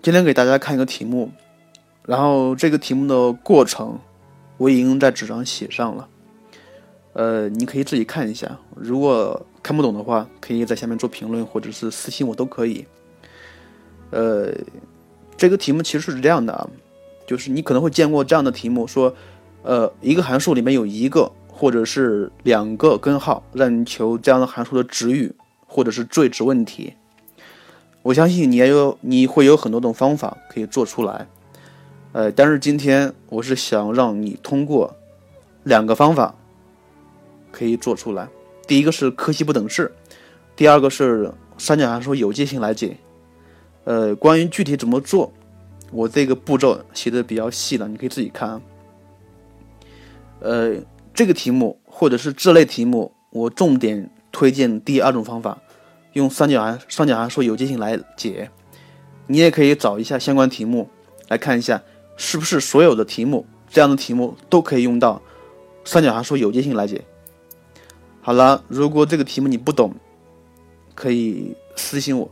今天给大家看一个题目，然后这个题目的过程我已经在纸上写上了，呃，你可以自己看一下。如果看不懂的话，可以在下面做评论或者是私信我都可以。呃，这个题目其实是这样的啊，就是你可能会见过这样的题目，说，呃，一个函数里面有一个或者是两个根号，让你求这样的函数的值域或者是最值问题。我相信你也有，你会有很多种方法可以做出来，呃，但是今天我是想让你通过两个方法可以做出来。第一个是柯西不等式，第二个是三角函数有界性来解。呃，关于具体怎么做，我这个步骤写的比较细了，你可以自己看。呃，这个题目或者是这类题目，我重点推荐第二种方法。用三角函三角函数有界性来解，你也可以找一下相关题目来看一下，是不是所有的题目这样的题目都可以用到三角函数有界性来解。好了，如果这个题目你不懂，可以私信我。